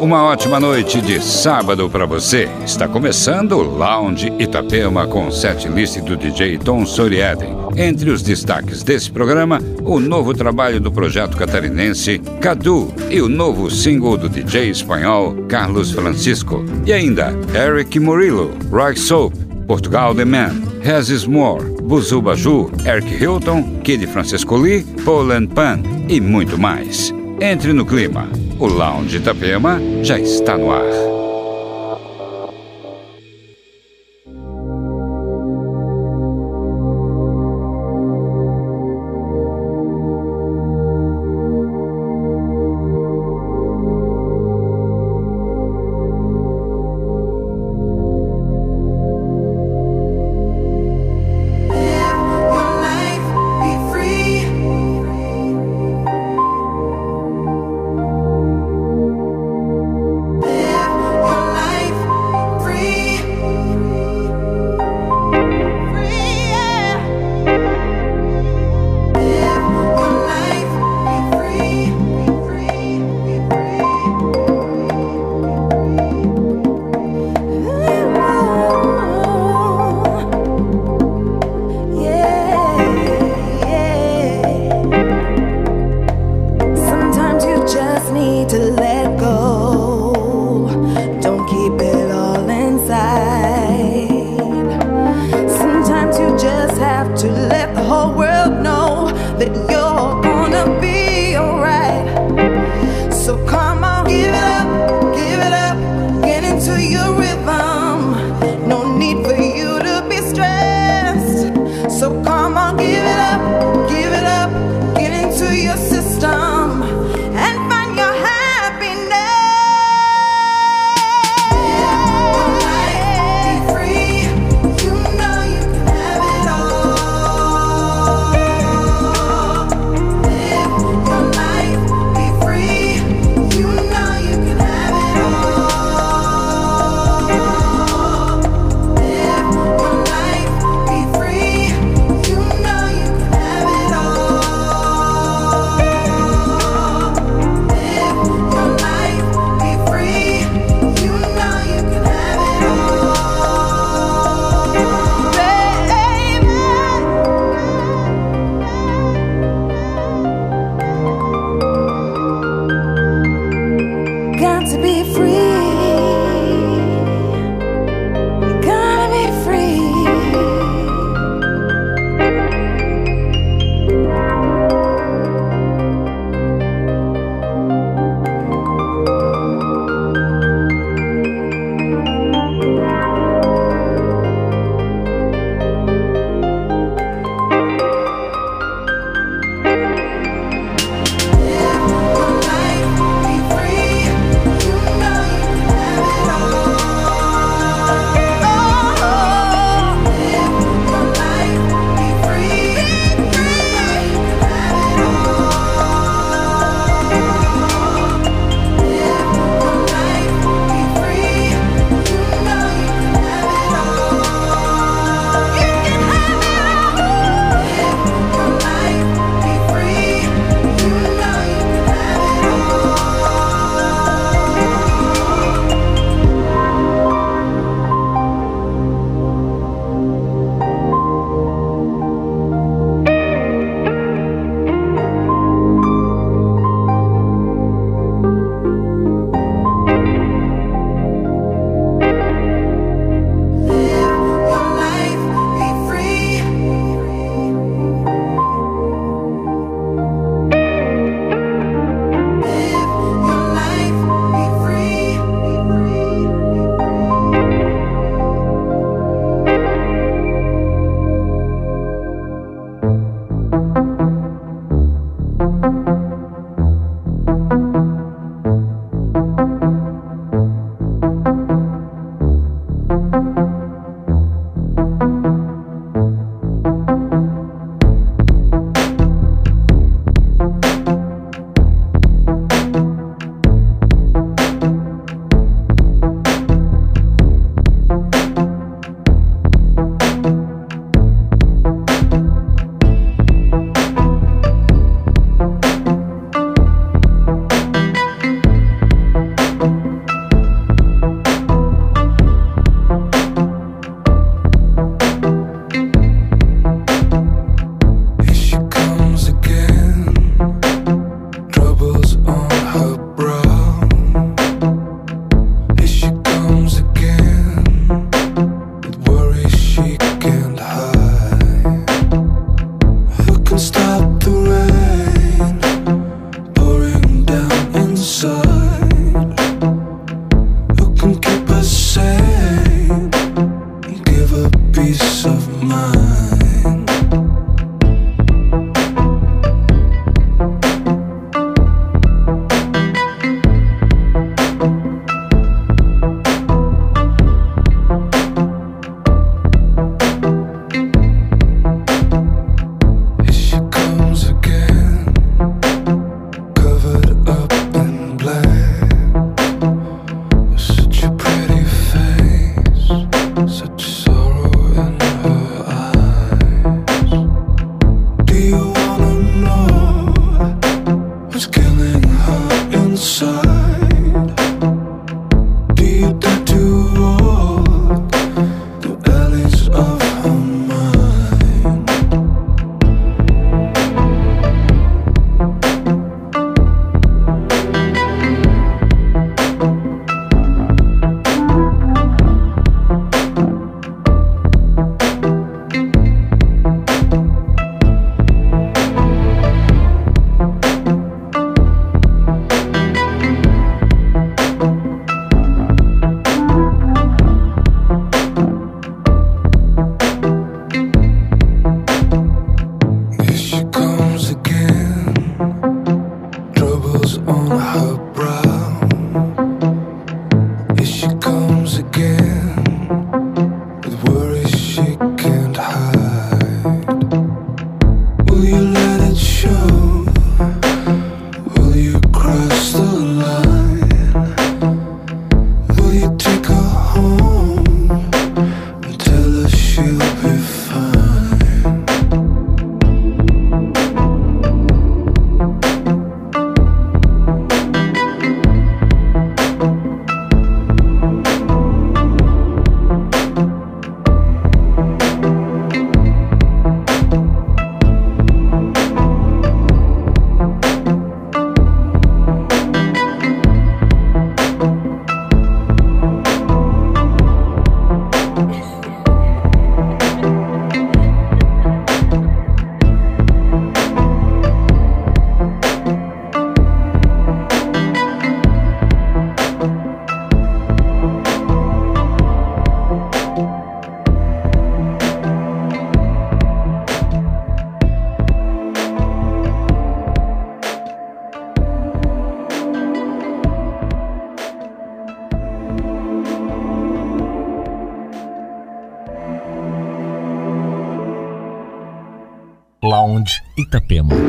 uma ótima noite de sábado para você. Está começando o Lounge Itapema com o set list do DJ Tom Soriaden. Entre os destaques desse programa, o novo trabalho do projeto catarinense Cadu e o novo single do DJ espanhol Carlos Francisco. E ainda Eric Murillo, Rock Soap, Portugal The Man, Regis Moore, Buzu Baju, Eric Hilton, Kid Francisco Lee, Poland Pan e muito mais. Entre no clima. O Lounge Itapema já está no ar. Itapema.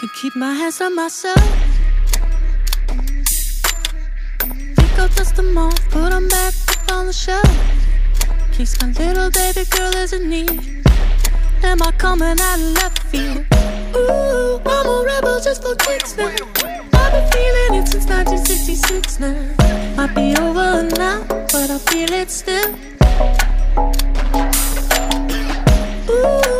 Could keep my hands on myself. Think I'll dust them off, put them back up on the shelf. Keeps my little baby girl as a need. Am I coming out of left field? Ooh, I'm a rebel just for kicks now. I've been feeling it since 1966 now. Might be over now, but I feel it still. Ooh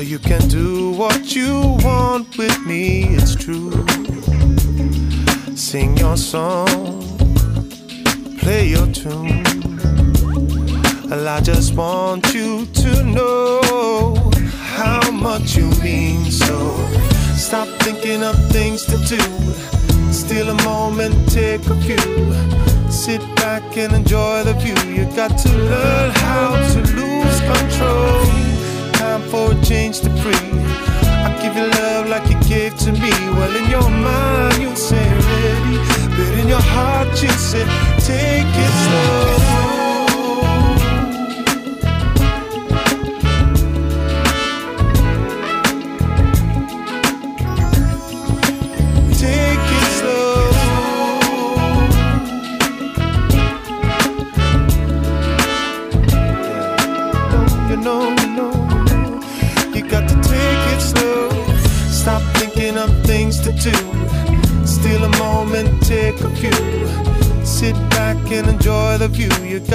You can do what you want with me, it's true. Sing your song, play your tune. I just want you to know how much you mean. So stop thinking of things to do. Steal a moment, take a few. Sit back and enjoy the view. You got to learn how to lose control. For a change to free. I give you love like you gave to me. Well, in your mind, you say ready. But in your heart, you say take it slow.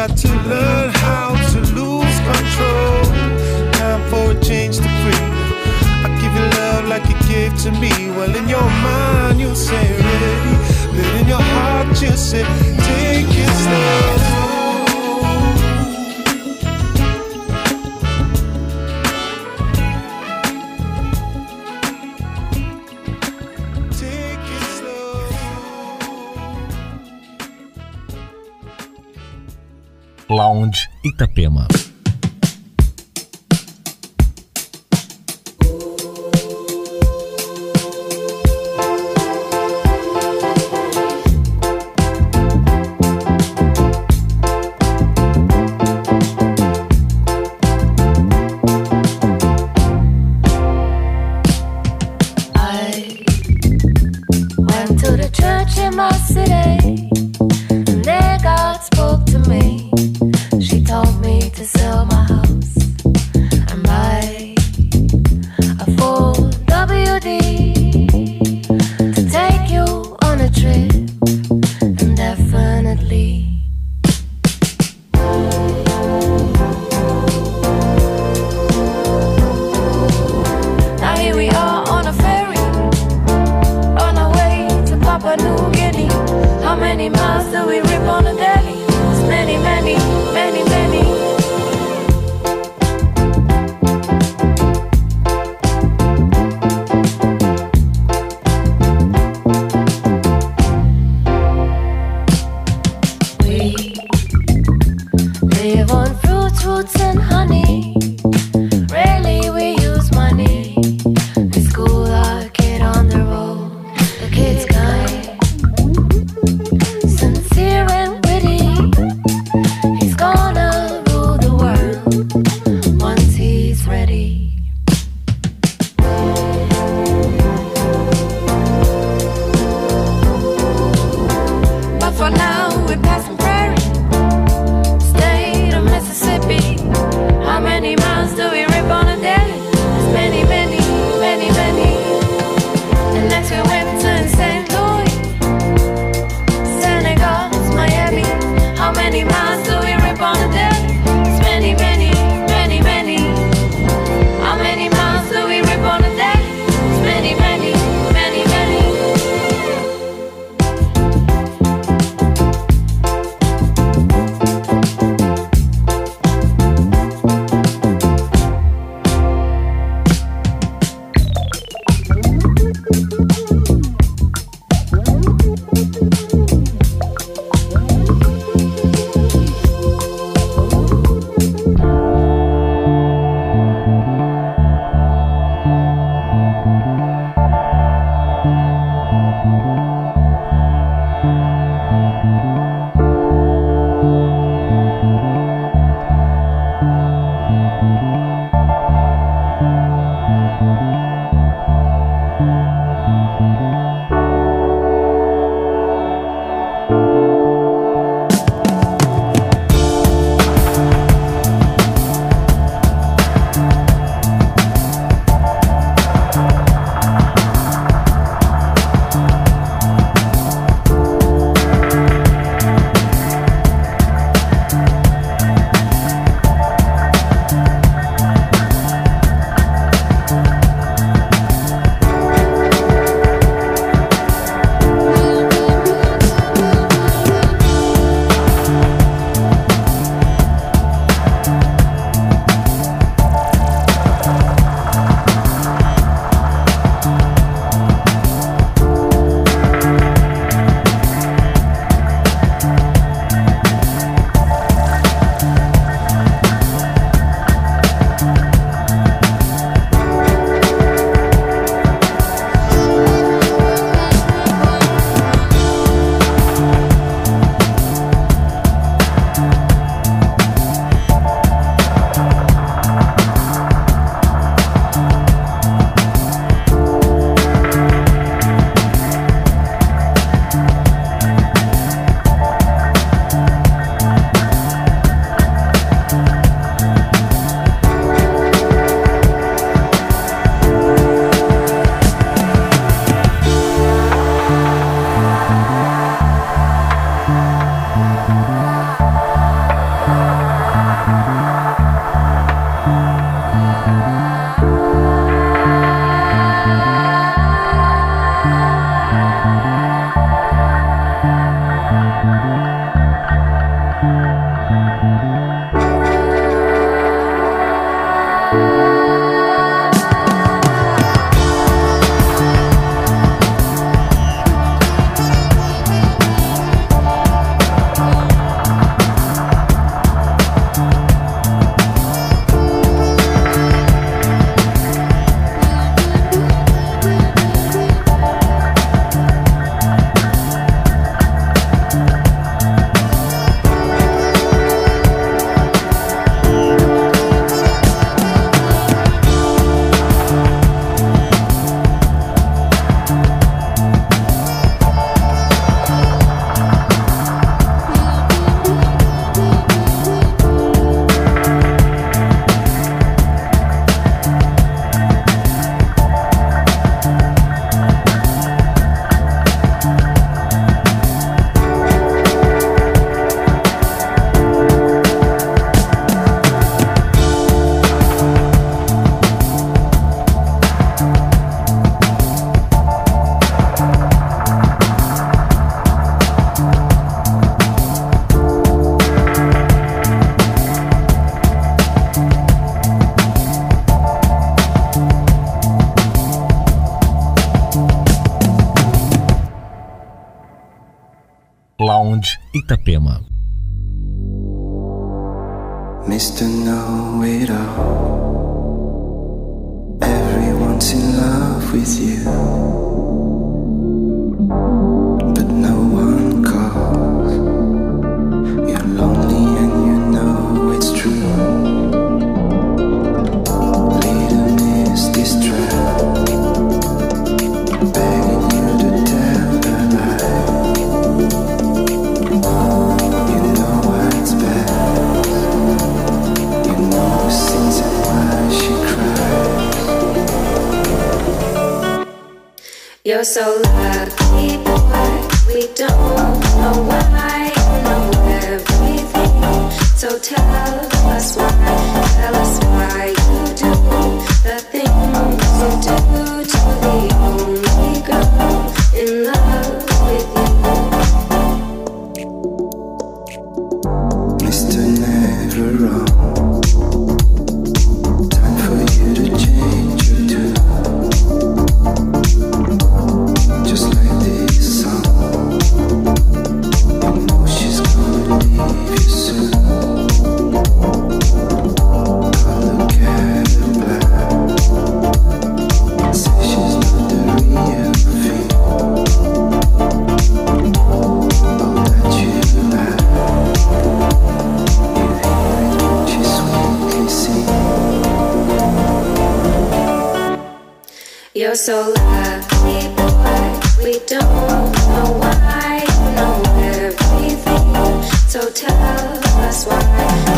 Got to Itapema. Lounge Itapema. Mr. Know It All. Everyone's in love with you. You're so lucky, boy. We don't know why, know everything. So tell us why, tell us why you do the things you do to the only girl in love so lucky. We don't know why, know everything. So tell us why,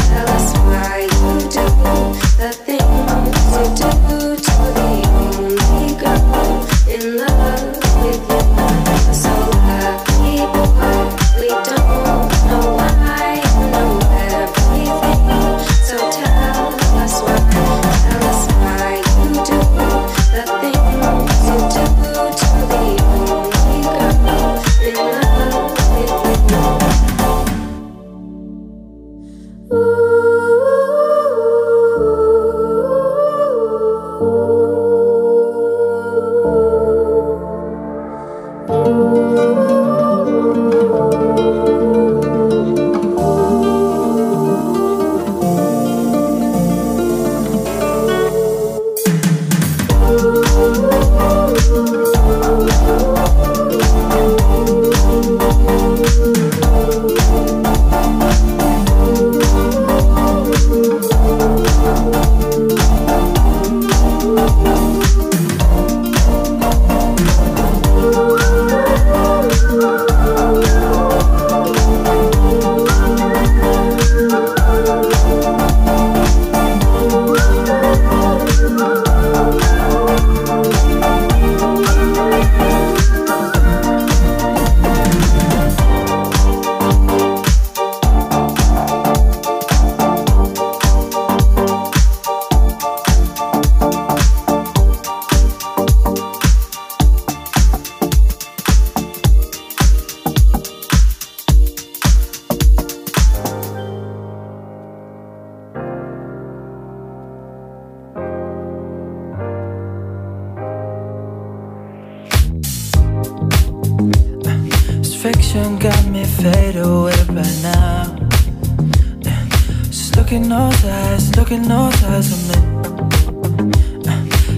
just look in those eyes, look in those eyes of me.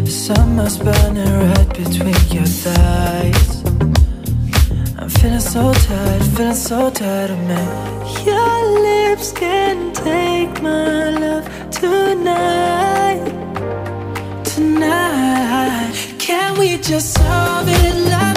Summer's burning right between your thighs. I'm feeling so tired, feeling so tired of me. Your lips can take my love tonight, tonight. Can we just solve it.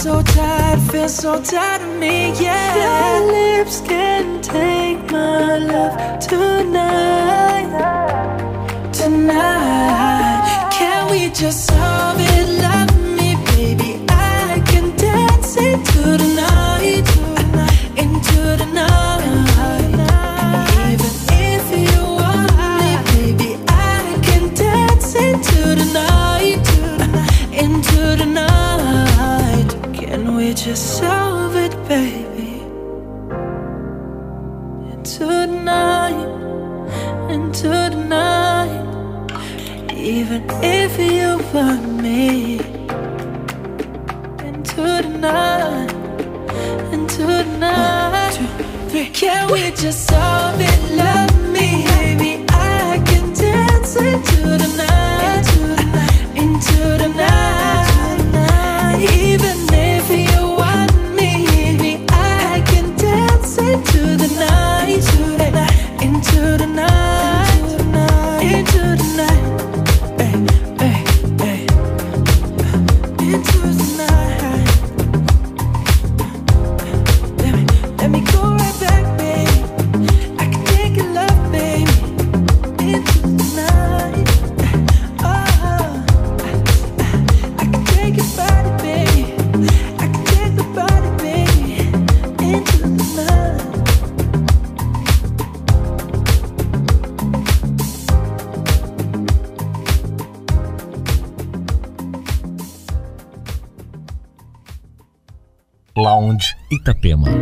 so tired, feel so tired of me, yeah. Your lips can take my love tonight, tonight. Can we just solve it? Love me, baby. I can dance into the night. yourself it, baby. night. tonight, the tonight, even if you want me. And tonight, Into tonight, One, two, three. can we just? Itapema.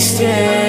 wasted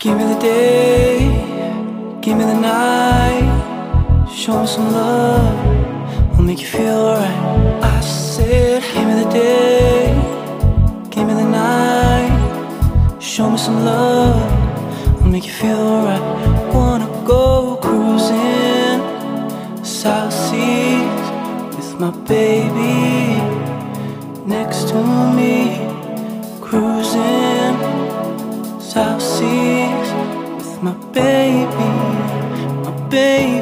Give me the day, give me the night. Show me some love, I'll make you feel alright. I said, Give me the day, give me the night. Show me some love, I'll make you feel alright. Wanna go cruising South Seas with my baby next to me. baby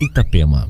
Itapema.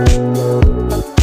If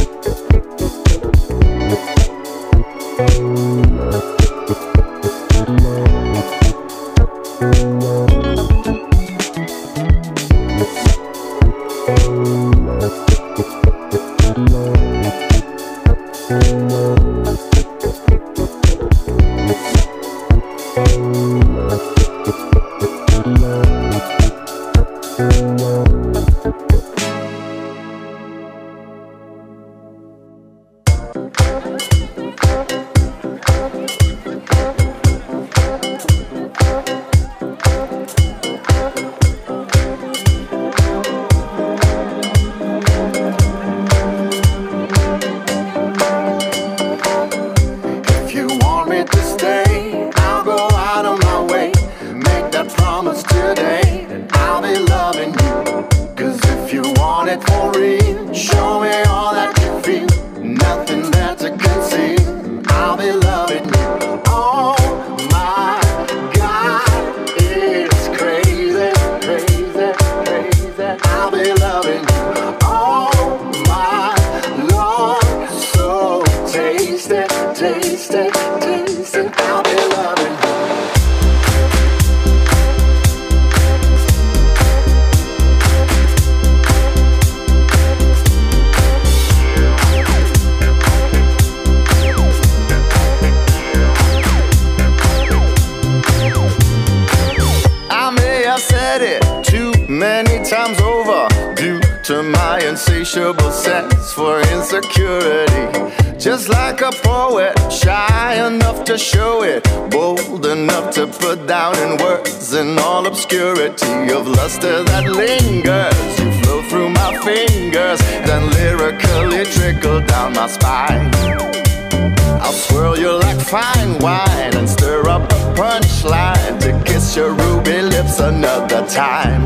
words in all obscurity of luster that lingers. You flow through my fingers, then lyrically trickle down my spine. I'll swirl you like fine wine and stir up a punchline to kiss your ruby lips another time.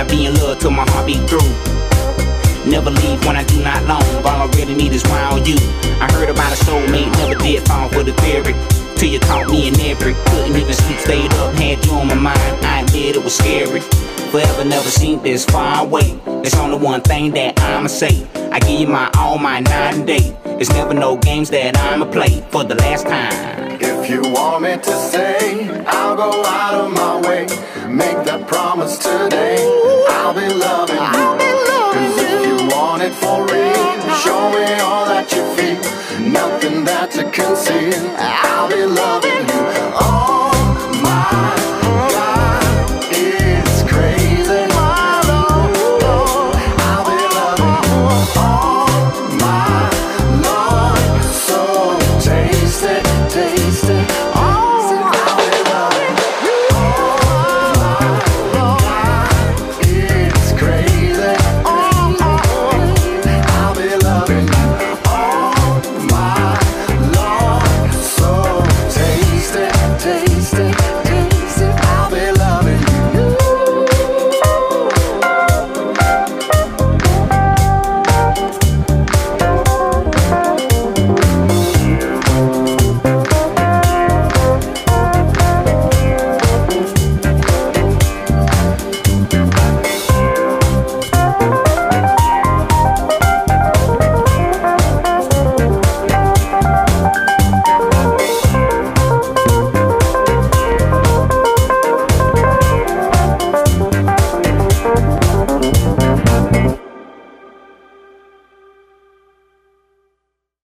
I be in love till my heart beat through. Never leave when I do not long. All I really need is round you. I heard about a soulmate, never did fall for the theory. Till you caught me in every. Couldn't even sleep, stayed up, had you on my mind. I admit it was scary. Forever never seen this far away. There's only one thing that I'ma say. I give you my all, my night and day. It's never no games that I'ma play for the last time. If you want me to say I'll go out of my way. Make that promise today. I'll be loving you. Want it for real, show me all that you feel. Nothing there to conceal. I'll be loving you. Oh